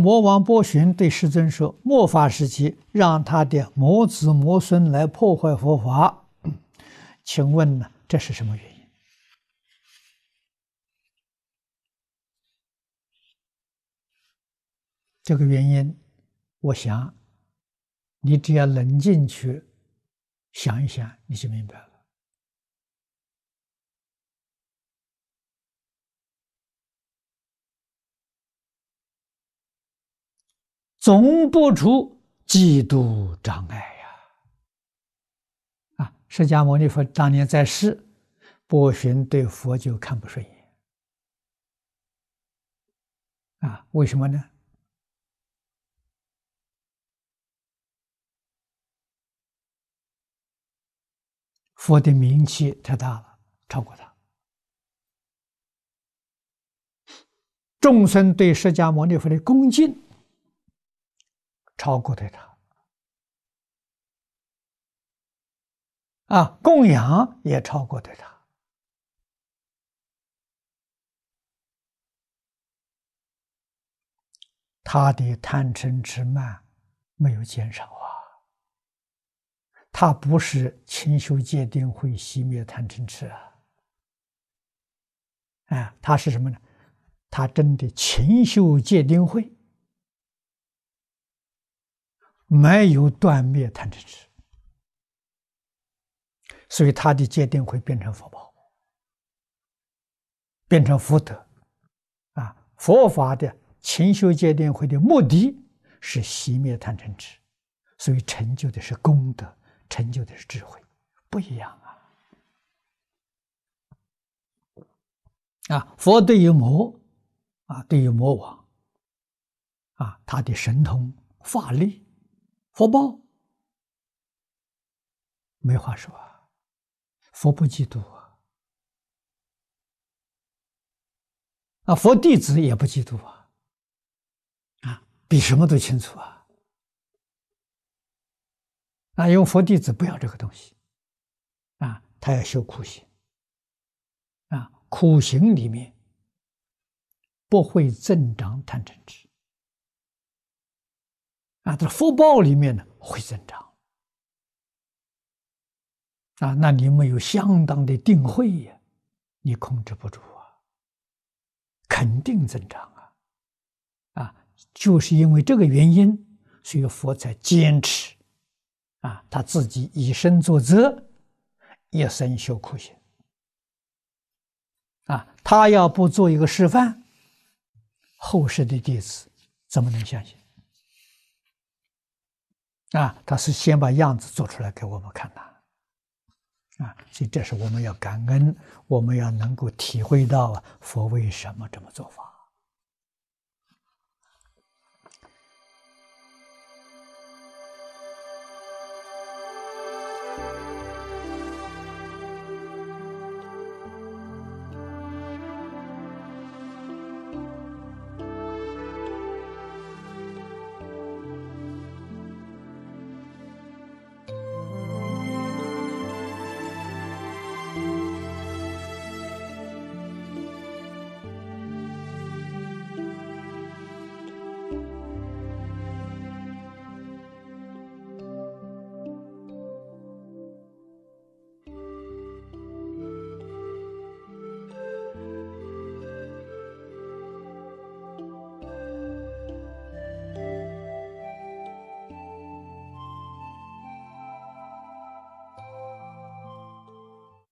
魔王波旬对世尊说：“末法时期，让他的魔子魔孙来破坏佛法。”请问呢？这是什么原因？这个原因，我想，你只要冷静去想一想，你就明白了。总不出嫉妒障碍呀！啊，释迦牟尼佛当年在世，波旬对佛就看不顺眼。啊，为什么呢？佛的名气太大了，超过他。众生对释迦牟尼佛的恭敬。超过对他，啊，供养也超过对他，他的贪嗔痴慢没有减少啊，他不是勤修戒定慧熄灭贪嗔痴啊，啊，他是什么呢？他真的勤修戒定慧。没有断灭贪嗔痴，所以他的戒定会变成福报，变成福德，啊！佛法的勤修戒定慧的目的是熄灭贪嗔痴，所以成就的是功德，成就的是智慧，不一样啊！啊，佛对于魔，啊，对于魔王，啊，他的神通法力。福报。没话说啊，佛不嫉妒啊，啊，佛弟子也不嫉妒啊，啊，比什么都清楚啊，啊，因为佛弟子不要这个东西，啊，他要修苦行，啊，苦行里面不会增长贪嗔痴。啊，这福报里面呢会增长。啊，那你没有相当的定慧呀，你控制不住啊，肯定增长啊，啊，就是因为这个原因，所以佛才坚持啊，他自己以身作则，一生修苦行。啊，他要不做一个示范，后世的弟子怎么能相信？啊，他是先把样子做出来给我们看的，啊，所以这是我们要感恩，我们要能够体会到佛为什么这么做法。